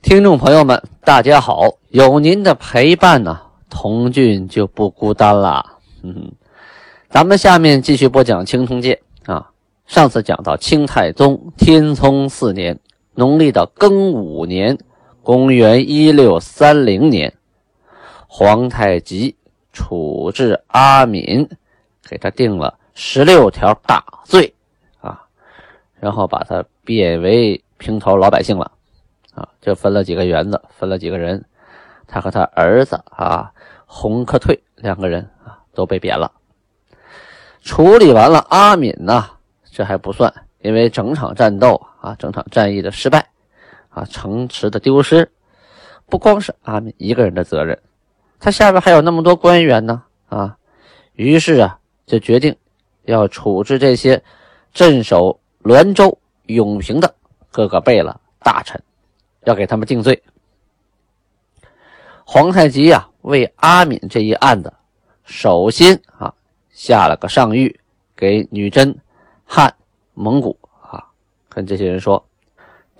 听众朋友们，大家好！有您的陪伴呢，童俊就不孤单了。嗯，咱们下面继续播讲《清通鉴》啊。上次讲到清太宗天聪四年，农历的庚午年，公元一六三零年，皇太极处置阿敏，给他定了十六条大罪啊，然后把他贬为平头老百姓了。啊，就分了几个园子，分了几个人，他和他儿子啊，洪克退两个人啊，都被贬了。处理完了阿敏呢，这还不算，因为整场战斗啊，整场战役的失败啊，城池的丢失，不光是阿敏一个人的责任，他下边还有那么多官员呢啊，于是啊，就决定要处置这些镇守滦州、永平的各个贝勒大臣。要给他们定罪。皇太极呀，为阿敏这一案子，首先啊下了个上谕给女真、汉、蒙古啊，跟这些人说：“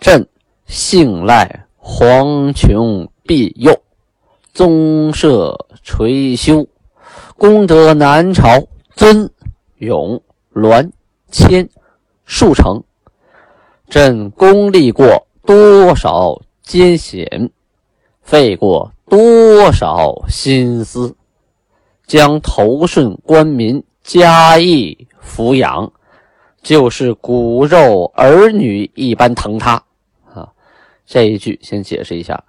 朕信赖黄琼庇佑，宗社垂修，功德南朝尊永滦谦数成，朕功立过。”多少艰险，费过多少心思，将头顺官民加以抚养，就是骨肉儿女一般疼他啊！这一句先解释一下，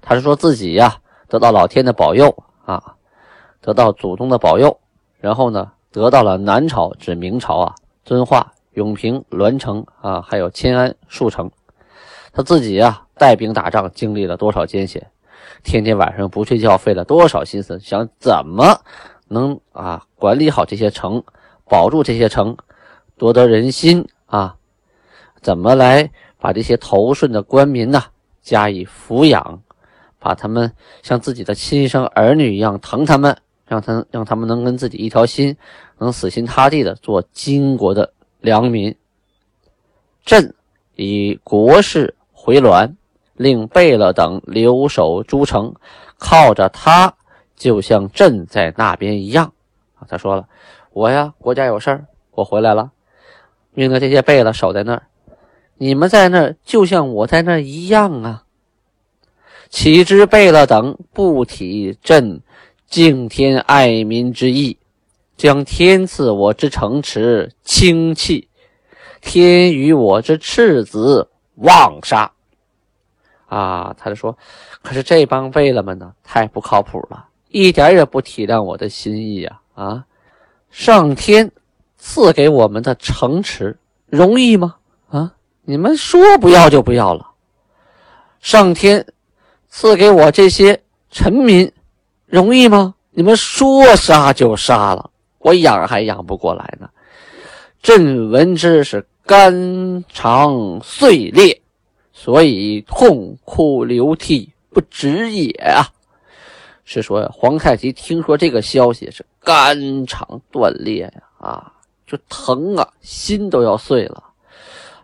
他是说自己呀得到老天的保佑啊，得到祖宗的保佑，然后呢得到了南朝指明朝啊遵化、永平、栾城啊，还有迁安、数城。他自己呀，带兵打仗，经历了多少艰险，天天晚上不睡觉，费了多少心思，想怎么能啊管理好这些城，保住这些城，夺得人心啊？怎么来把这些头顺的官民呢加以抚养，把他们像自己的亲生儿女一样疼他们，让他让他们能跟自己一条心，能死心塌地的做金国的良民。朕以国事。回銮，令贝勒等留守诸城，靠着他，就像朕在那边一样。啊，他说了，我呀，国家有事儿，我回来了，命令这些贝勒守在那儿。你们在那儿，就像我在那儿一样啊。岂知贝勒等不体朕敬天爱民之意，将天赐我之城池轻弃，天与我之赤子。妄杀啊！他就说：“可是这帮贝勒们呢，太不靠谱了，一点也不体谅我的心意呀！啊，上天赐给我们的城池容易吗？啊，你们说不要就不要了。上天赐给我这些臣民容易吗？你们说杀就杀了，我养还养不过来呢。朕闻之是。”肝肠碎裂，所以痛哭流涕不止也啊！是说呀皇太极听说这个消息是肝肠断裂呀啊，就疼啊，心都要碎了，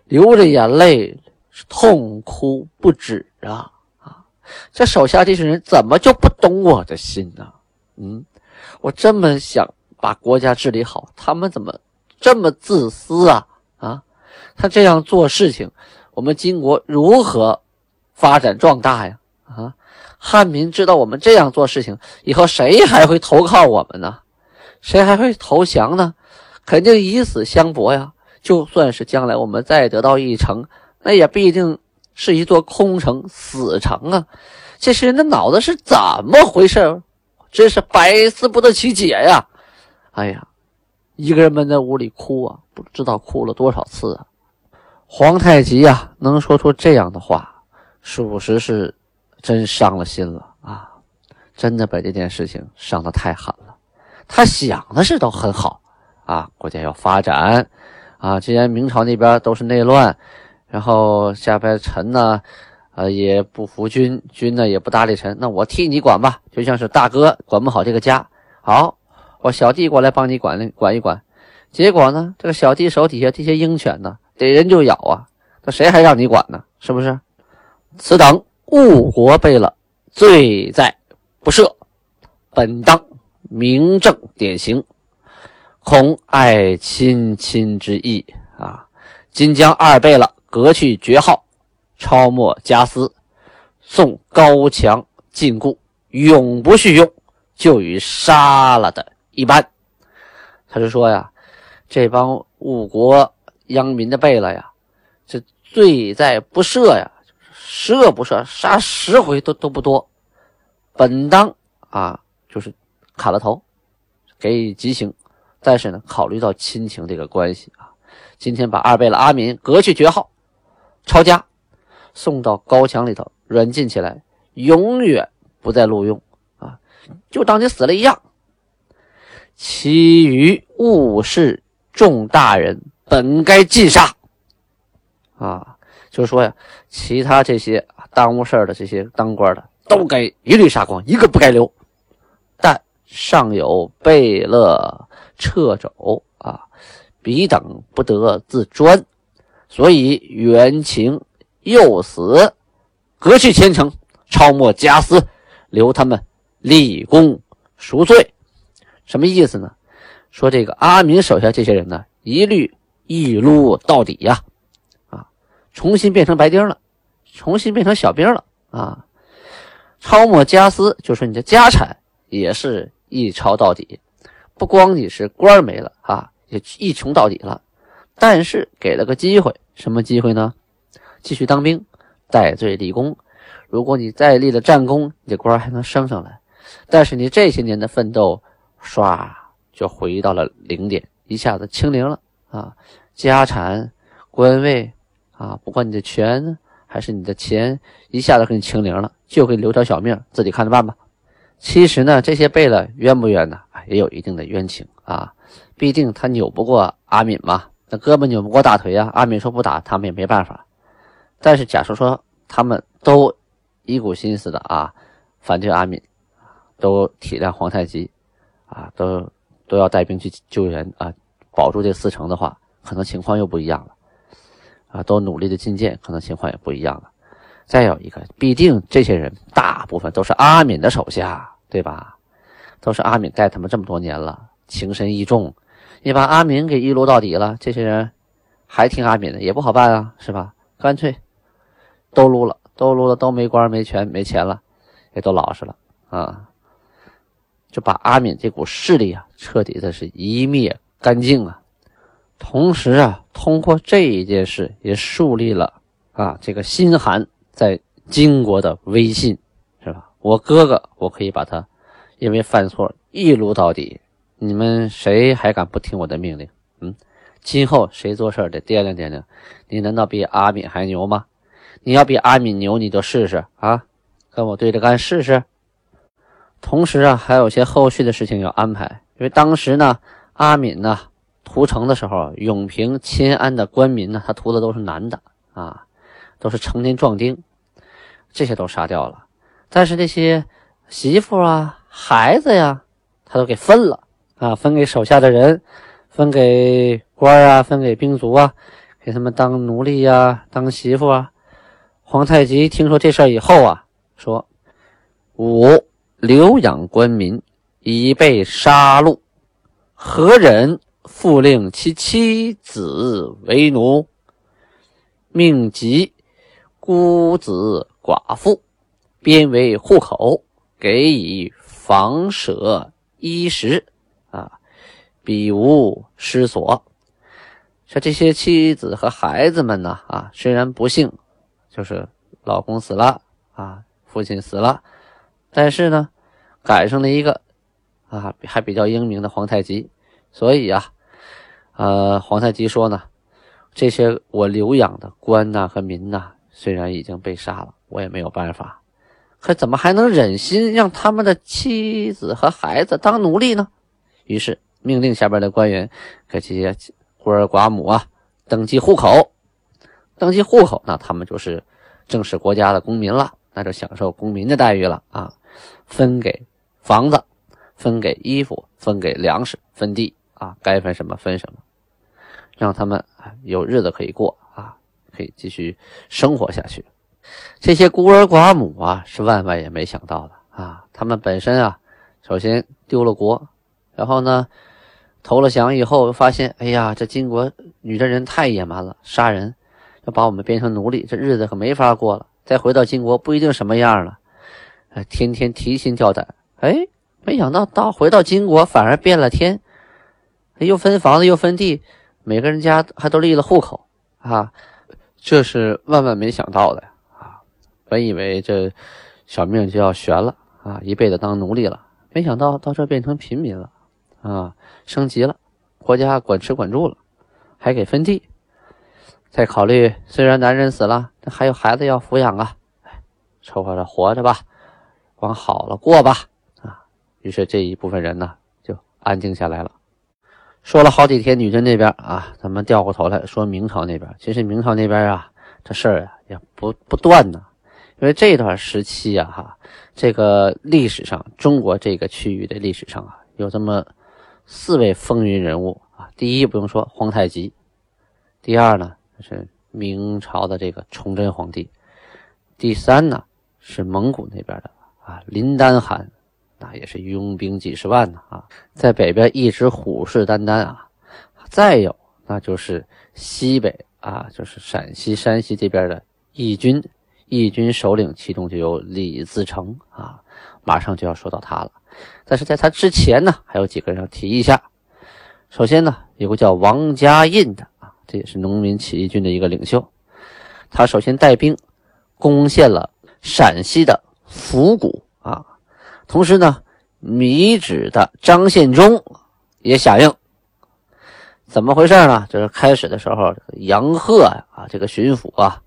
流着眼泪是痛哭不止啊啊！这手下这些人怎么就不懂我的心呢？嗯，我这么想把国家治理好，他们怎么这么自私啊！他这样做事情，我们金国如何发展壮大呀？啊，汉民知道我们这样做事情以后，谁还会投靠我们呢？谁还会投降呢？肯定以死相搏呀！就算是将来我们再得到一城，那也必定是一座空城、死城啊！这些人的脑子是怎么回事？真是百思不得其解呀！哎呀，一个人闷在屋里哭啊，不知道哭了多少次啊！皇太极呀，能说出这样的话，属实是真伤了心了啊！真的把这件事情伤得太狠了。他想的是都很好啊，国家要发展啊。既然明朝那边都是内乱，然后下边臣呢，呃，也不服君，君呢也不搭理臣，那我替你管吧，就像是大哥管不好这个家，好，我小弟过来帮你管管一管。结果呢，这个小弟手底下这些鹰犬呢，逮人就咬啊，那谁还让你管呢？是不是？此等误国贝勒，罪在不赦，本当明正典刑，恐爱亲亲之意啊！今将二贝勒革去爵号，抄没家私，送高墙禁锢，永不叙用，就与杀了的一般。他就说呀，这帮误国殃民的贝勒呀，这罪在不赦呀。十恶不赦，杀十回都都不多。本当啊，就是砍了头，给予极刑。但是呢，考虑到亲情这个关系啊，今天把二贝勒阿敏革去爵号，抄家，送到高墙里头软禁起来，永远不再录用啊，就当你死了一样。其余误事众大人，本该尽杀啊。就是说呀，其他这些耽误事儿的这些当官的，都该一律杀光，一个不该留。但尚有贝勒掣肘啊，彼等不得自专，所以原情诱死，革去前程，抄没家私，留他们立功赎罪。什么意思呢？说这个阿明手下这些人呢，一律一撸到底呀。啊重新变成白丁了，重新变成小兵了啊！抄没家私，就是你的家产也是一抄到底，不光你是官没了啊，也一穷到底了。但是给了个机会，什么机会呢？继续当兵，戴罪立功。如果你再立了战功，你的官还能升上来。但是你这些年的奋斗，唰就回到了零点，一下子清零了啊！家产、官位。啊，不管你的权还是你的钱，一下子给你清零了，就给你留条小命，自己看着办吧。其实呢，这些贝勒冤不冤呢？也有一定的冤情啊。毕竟他扭不过阿敏嘛，那胳膊扭不过大腿呀。阿敏说不打，他们也没办法。但是假设说他们都一股心思的啊，反对阿敏，都体谅皇太极啊，都都要带兵去救援啊，保住这四城的话，可能情况又不一样了。啊，都努力的进谏，可能情况也不一样了。再有一个，必定这些人大部分都是阿敏的手下，对吧？都是阿敏带他们这么多年了，情深意重。你把阿敏给一撸到底了，这些人还听阿敏的，也不好办啊，是吧？干脆都撸了，都撸了，都没官没权没钱了，也都老实了啊，就把阿敏这股势力啊，彻底的是一灭干净啊。同时啊，通过这一件事，也树立了啊这个心寒在金国的威信，是吧？我哥哥，我可以把他因为犯错一撸到底，你们谁还敢不听我的命令？嗯，今后谁做事得掂量掂量。你难道比阿敏还牛吗？你要比阿敏牛，你就试试啊，跟我对着干试试。同时啊，还有些后续的事情要安排，因为当时呢，阿敏呢。屠城的时候，永平、迁安的官民呢，他屠的都是男的啊，都是成年壮丁，这些都杀掉了。但是这些媳妇啊、孩子呀，他都给分了啊，分给手下的人，分给官啊，分给兵卒啊，给他们当奴隶呀、当媳妇啊。皇太极听说这事儿以后啊，说：“吾留养官民已被杀戮，何忍？”复令其妻子为奴，命及孤子寡妇编为户口，给以房舍衣食啊，彼无失所。说这些妻子和孩子们呢啊，虽然不幸，就是老公死了啊，父亲死了，但是呢，赶上了一个啊还比较英明的皇太极，所以啊。呃，皇太极说呢，这些我留养的官呐和民呐，虽然已经被杀了，我也没有办法，可怎么还能忍心让他们的妻子和孩子当奴隶呢？于是命令下边的官员给这些孤儿寡母啊登记户口，登记户口，那他们就是正式国家的公民了，那就享受公民的待遇了啊！分给房子，分给衣服，分给粮食，分地啊，该分什么分什么，让他们有日子可以过啊，可以继续生活下去。这些孤儿寡母啊，是万万也没想到的啊！他们本身啊，首先丢了国，然后呢，投了降以后，发现哎呀，这金国女真人太野蛮了，杀人，要把我们变成奴隶，这日子可没法过了。再回到金国，不一定什么样了。哎，天天提心吊胆。哎，没想到到回到金国，反而变了天，又分房子，又分地，每个人家还都立了户口啊！这是万万没想到的啊。本以为这小命就要悬了啊，一辈子当奴隶了，没想到到这变成平民了啊，升级了，国家管吃管住了，还给分地。再考虑，虽然男人死了，但还有孩子要抚养啊，凑合着活着吧，往好了过吧啊。于是这一部分人呢，就安静下来了。说了好几天，女真那边啊，咱们调过头来说明朝那边。其实明朝那边啊，这事儿啊也不不断呢。因为这段时期啊，哈，这个历史上中国这个区域的历史上啊，有这么四位风云人物啊。第一不用说皇太极，第二呢是明朝的这个崇祯皇帝，第三呢是蒙古那边的啊林丹汗，那也是拥兵几十万呢啊，在北边一直虎视眈眈啊。再有那就是西北啊，就是陕西、山西这边的义军。义军首领其中就有李自成啊，马上就要说到他了。但是在他之前呢，还有几个人要提一下。首先呢，有个叫王家印的啊，这也是农民起义军的一个领袖。他首先带兵攻陷了陕西的府谷啊，同时呢，米脂的张献忠也响应。怎么回事呢？就是开始的时候，杨鹤啊，这个巡抚啊。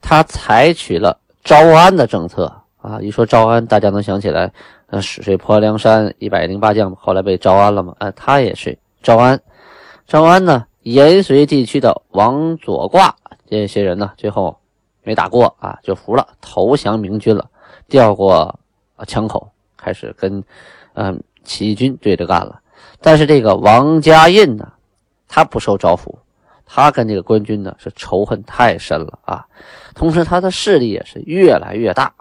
他采取了招安的政策啊！一说招安，大家能想起来，呃，死水泊梁山一百零八将后来被招安了吗？呃，他也是招安。招安呢，延绥地区的王左挂这些人呢，最后没打过啊，就服了，投降明军了，调过枪口，开始跟嗯起义军对着干了。但是这个王家印呢，他不受招抚。他跟这个官军呢是仇恨太深了啊，同时他的势力也是越来越大，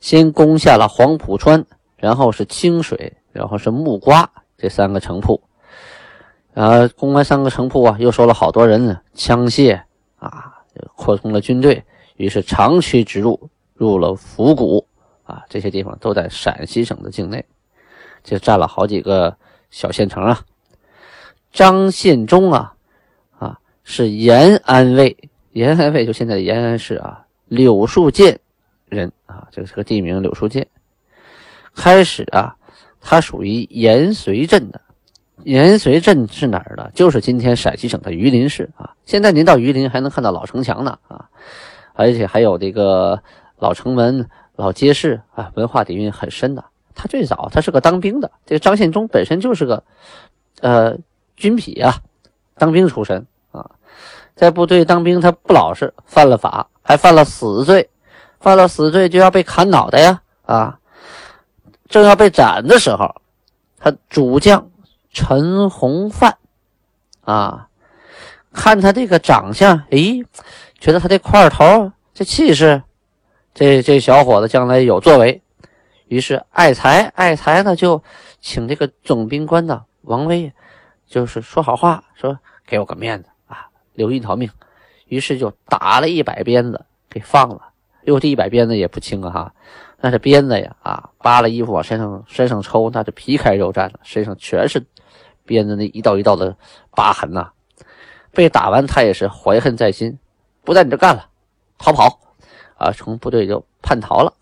先攻下了黄浦川，然后是清水，然后是木瓜这三个城铺，呃，攻完三个城铺啊，又收了好多人呢，枪械啊，扩充了军队，于是长驱直入，入了府谷啊，这些地方都在陕西省的境内，就占了好几个小县城啊，张献忠啊。啊是延安卫，延安卫就现在延安市啊，柳树涧人啊，这是个地名，柳树涧。开始啊，他属于延绥镇的，延绥镇是哪儿的？就是今天陕西省的榆林市啊。现在您到榆林还能看到老城墙呢啊，而且还有这个老城门、老街市啊，文化底蕴很深的。他最早他是个当兵的，这个张献忠本身就是个呃军痞啊，当兵出身啊。在部队当兵，他不老实，犯了法，还犯了死罪，犯了死罪就要被砍脑袋呀！啊，正要被斩的时候，他主将陈洪范啊，看他这个长相，咦，觉得他这块头、这气势，这这小伙子将来有作为，于是爱才，爱才呢就请这个总兵官的王威，就是说好话，说给我个面子啊。留一条命，于是就打了一百鞭子，给放了。哟，这一百鞭子也不轻啊！哈，那是鞭子呀！啊，扒了衣服往身上身上抽，那是皮开肉绽的，身上全是鞭子那一道一道的疤痕呐。被打完，他也是怀恨在心，不在你这干了，逃跑啊！从部队就叛逃了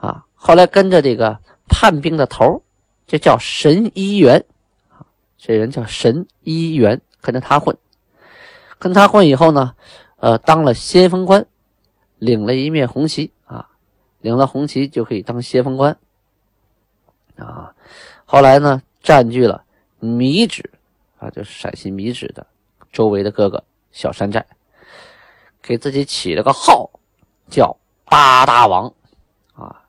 啊！后来跟着这个叛兵的头，就叫神医元啊，这人叫神医元，跟着他混。跟他混以后呢，呃，当了先锋官，领了一面红旗啊，领了红旗就可以当先锋官啊。后来呢，占据了米脂啊，就是陕西米脂的周围的各个小山寨，给自己起了个号，叫八大王啊，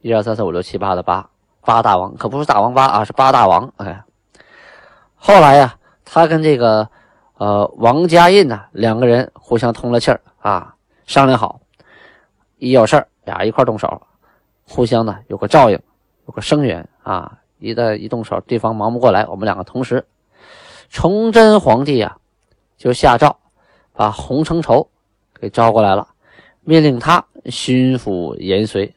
一二三四五六七八的八八大王，可不是大王八啊，是八大王。哎，后来呀，他跟这个呃王家印呢两个人互相通了气儿啊，商量好，一有事儿俩一块动手，互相呢有个照应，有个声援啊。一旦一动手，对方忙不过来，我们两个同时。崇祯皇帝啊，就下诏把洪承畴给招过来了，命令他巡抚延绥，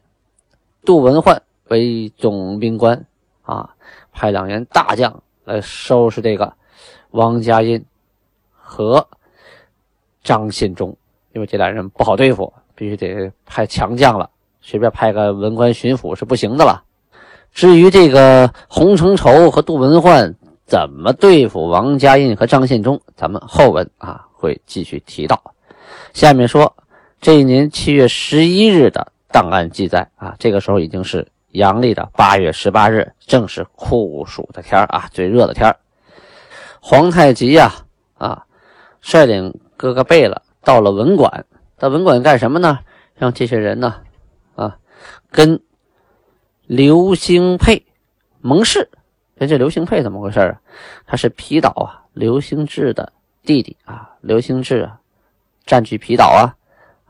杜文焕为总兵官啊，派两员大将来收拾这个王家印和张献忠，因为这俩人不好对付，必须得派强将了，随便派个文官巡抚是不行的了。至于这个洪承畴和杜文焕怎么对付王家印和张献忠，咱们后文啊会继续提到。下面说这一年七月十一日的档案记载啊，这个时候已经是阳历的八月十八日，正是酷暑的天啊，最热的天皇太极呀啊，率领哥哥贝勒到了文馆，到文馆干什么呢？让这些人呢啊跟。刘兴沛盟誓，人这刘兴沛怎么回事啊？他是皮岛啊，刘兴志的弟弟啊。刘兴志啊，占据皮岛啊。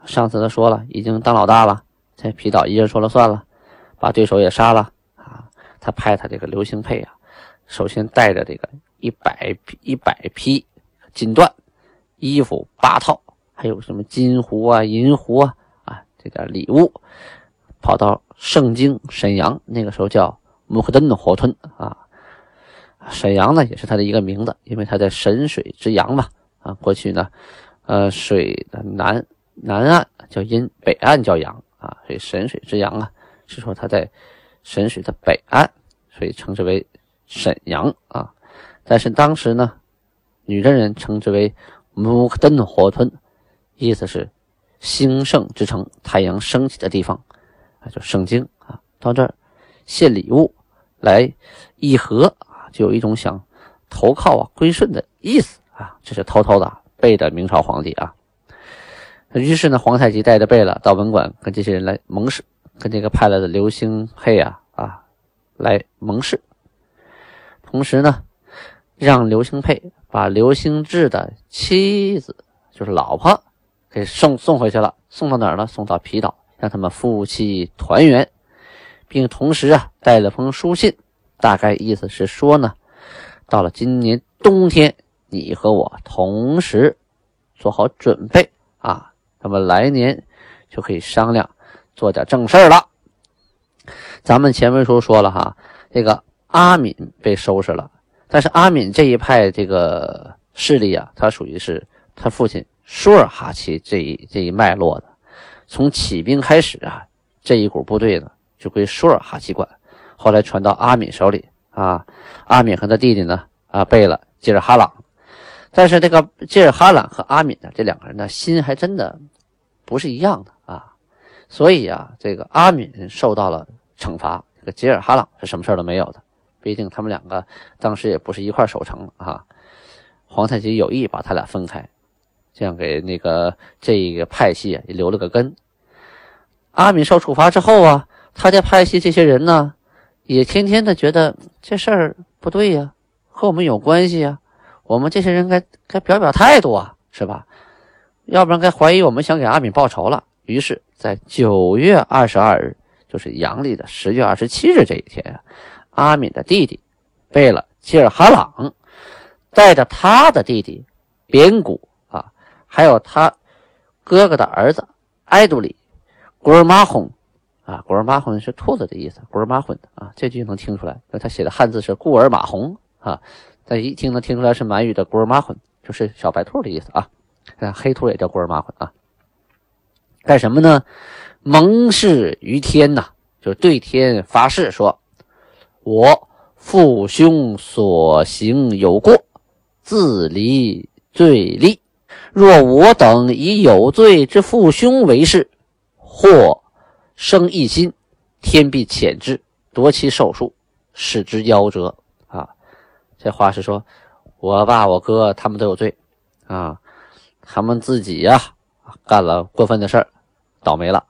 上次他说了，已经当老大了，这皮岛一人说了算了，把对手也杀了啊。他派他这个刘兴沛啊，首先带着这个一百一百匹锦缎衣服八套，还有什么金壶啊、银壶啊啊，这点礼物，跑到。盛京沈阳那个时候叫木克登的火屯啊，沈阳呢也是他的一个名字，因为他在沈水之阳嘛啊。过去呢，呃，水的南南岸叫阴，北岸叫阳啊，所以沈水之阳啊，是说他在沈水的北岸，所以称之为沈阳啊。但是当时呢，女真人称之为木克登的火屯，意思是兴盛之城，太阳升起的地方啊。就圣经啊，到这儿献礼物来议和啊，就有一种想投靠啊、归顺的意思啊。这是偷偷的背的明朝皇帝啊。于是呢，皇太极带着贝勒到文馆跟这些人来盟誓，跟这个派来的刘兴沛啊啊来盟誓。同时呢，让刘兴沛把刘兴志的妻子，就是老婆，给送送回去了。送到哪儿呢？送到皮岛。让他们夫妻团圆，并同时啊带了封书信，大概意思是说呢，到了今年冬天，你和我同时做好准备，那么来年就可以商量做点正事了。咱们前文书说了哈，这个阿敏被收拾了，但是阿敏这一派这个势力啊，他属于是他父亲舒尔哈齐这一这一脉络的。从起兵开始啊，这一股部队呢就归舒尔哈齐管，后来传到阿敏手里啊。阿敏和他弟弟呢啊贝勒吉尔哈朗，但是这个吉尔哈朗和阿敏呢这两个人呢心还真的不是一样的啊。所以啊，这个阿敏受到了惩罚，这个吉尔哈朗是什么事都没有的。毕竟他们两个当时也不是一块守城啊。皇太极有意把他俩分开。这样给那个这一个派系也留了个根。阿敏受处罚之后啊，他家派系这些人呢，也天天的觉得这事儿不对呀，和我们有关系呀，我们这些人该该表表态度啊，是吧？要不然该怀疑我们想给阿敏报仇了。于是，在九月二十二日，就是阳历的十月二十七日这一天，阿敏的弟弟贝勒吉尔哈朗带着他的弟弟边古。还有他哥哥的儿子艾杜里，古尔马洪啊，古尔马洪是兔子的意思，古尔马洪啊，这句能听出来，他写的汉字是“顾尔马洪”啊，但一听能听出来是满语的“古尔马洪”，就是小白兔的意思啊。黑兔也叫古尔马洪啊。干什么呢？盟誓于天呐，就对天发誓说：“我父兄所行有过，自离罪立。”若我等以有罪之父兄为誓，或生异心，天必谴之，夺其寿数，使之夭折。啊，这话是说，我爸我哥他们都有罪啊，他们自己呀干了过分的事儿，倒霉了。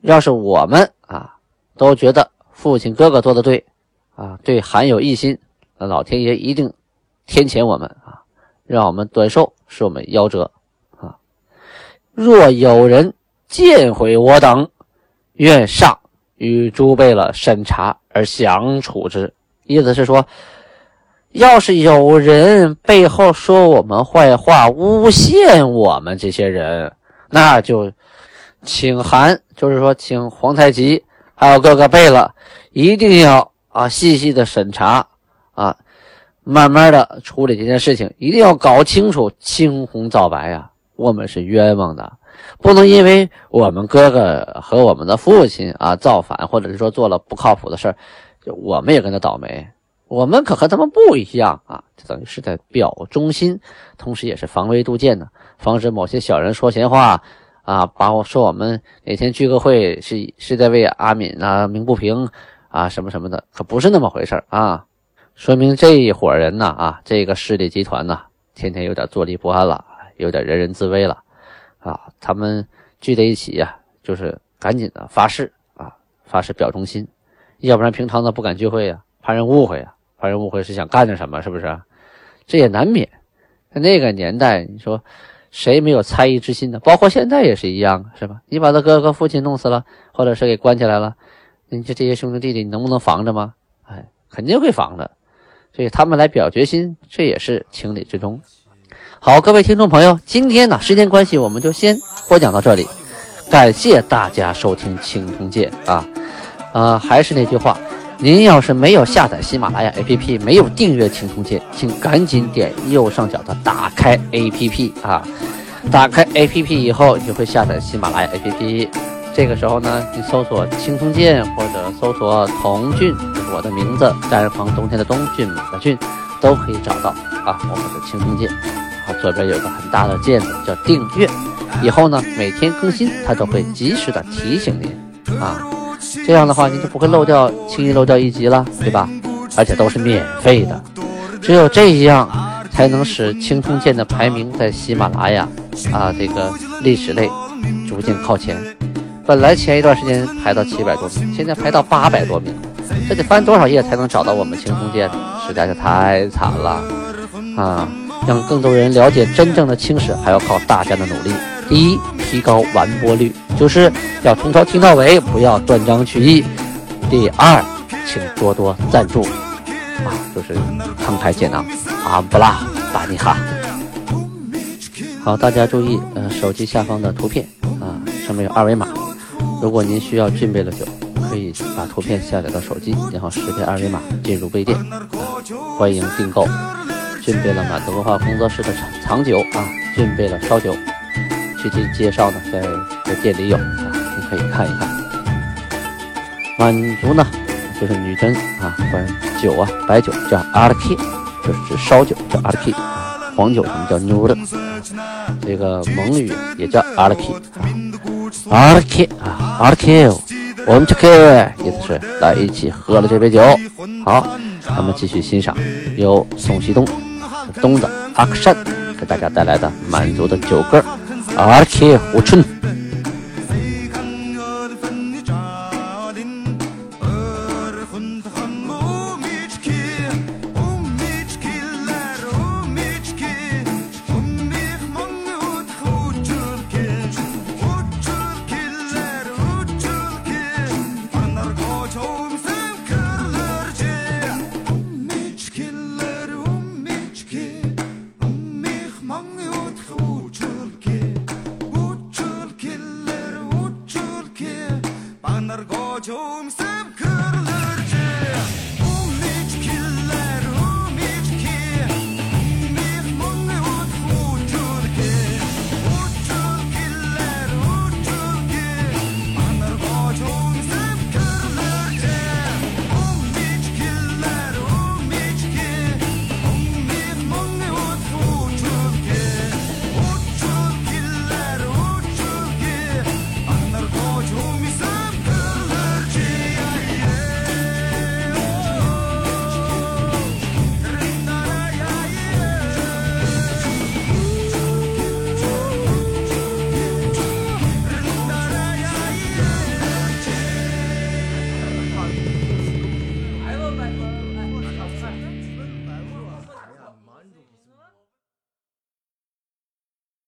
要是我们啊都觉得父亲哥哥做的对啊，对韩有异心，那老天爷一定天谴我们啊，让我们短寿，使我们夭折啊。若有人见毁我等，愿上与诸贝勒审查而详处之。意思是说，要是有人背后说我们坏话，诬陷我们这些人，那就请韩，就是说请皇太极还有各个贝勒，一定要啊细细的审查啊，慢慢的处理这件事情，一定要搞清楚青红皂白呀，我们是冤枉的。不能因为我们哥哥和我们的父亲啊造反，或者是说做了不靠谱的事儿，我们也跟他倒霉。我们可和他们不一样啊，这等于是在表忠心，同时也是防微杜渐的，防止某些小人说闲话啊，把我说我们哪天聚个会是是在为阿敏啊鸣不平啊什么什么的，可不是那么回事啊。说明这一伙人呢啊，这个势力集团呢，天天有点坐立不安了，有点人人自危了。啊，他们聚在一起呀，就是赶紧的发誓啊，发誓表忠心，要不然平常的不敢聚会呀，怕人误会呀，反正误会是想干点什么，是不是？这也难免。在那个年代，你说谁没有猜疑之心呢？包括现在也是一样，是吧？你把他哥哥父亲弄死了，或者是给关起来了，你这这些兄弟弟弟，你能不能防着吗？哎，肯定会防的。所以他们来表决心，这也是情理之中。好，各位听众朋友，今天呢，时间关系，我们就先播讲到这里。感谢大家收听《青铜剑》啊，啊，还是那句话，您要是没有下载喜马拉雅 APP，没有订阅《青铜剑》，请赶紧点右上角的打开 APP 啊。打开 APP 以后，你就会下载喜马拉雅 APP。这个时候呢，你搜索“青铜剑”或者搜索“童俊”，我的名字，单人旁冬天的冬，骏马的骏，都可以找到啊，我们的《青铜剑》。啊，左边有个很大的键子叫订阅，以后呢每天更新，它都会及时的提醒您啊。这样的话，您就不会漏掉，轻易漏掉一集了，对吧？而且都是免费的，只有这样才能使青铜剑的排名在喜马拉雅啊这个历史类逐渐靠前。本来前一段时间排到七百多名，现在排到八百多名，这得翻多少页才能找到我们青铜剑？实在是太惨了啊！让更多人了解真正的青史，还要靠大家的努力。第一，提高完播率，就是要从头听到尾，不要断章取义。第二，请多多赞助，啊，就是慷慨解囊，阿布拉巴尼哈。好，大家注意，呃，手机下方的图片啊，上面有二维码。如果您需要俊贝勒酒，可以把图片下载到手机，然后识别二维码进入微店，啊欢迎订购。俊贝了满族文化工作室的藏藏酒啊，俊贝了烧酒，具体介绍呢，在在店里有啊，你可以看一看。满族呢，就是女真啊，管酒啊，白酒叫阿拉 K，就是烧酒叫阿拉 K，黄酒我们叫牛的，这个蒙语也叫阿拉 K，阿拉 K 啊，阿拉 K，我们 K，意思是来一起喝了这杯酒。好，咱们继续欣赏由宋希东。东的阿克山给大家带来的满族的酒歌《阿克胡春》。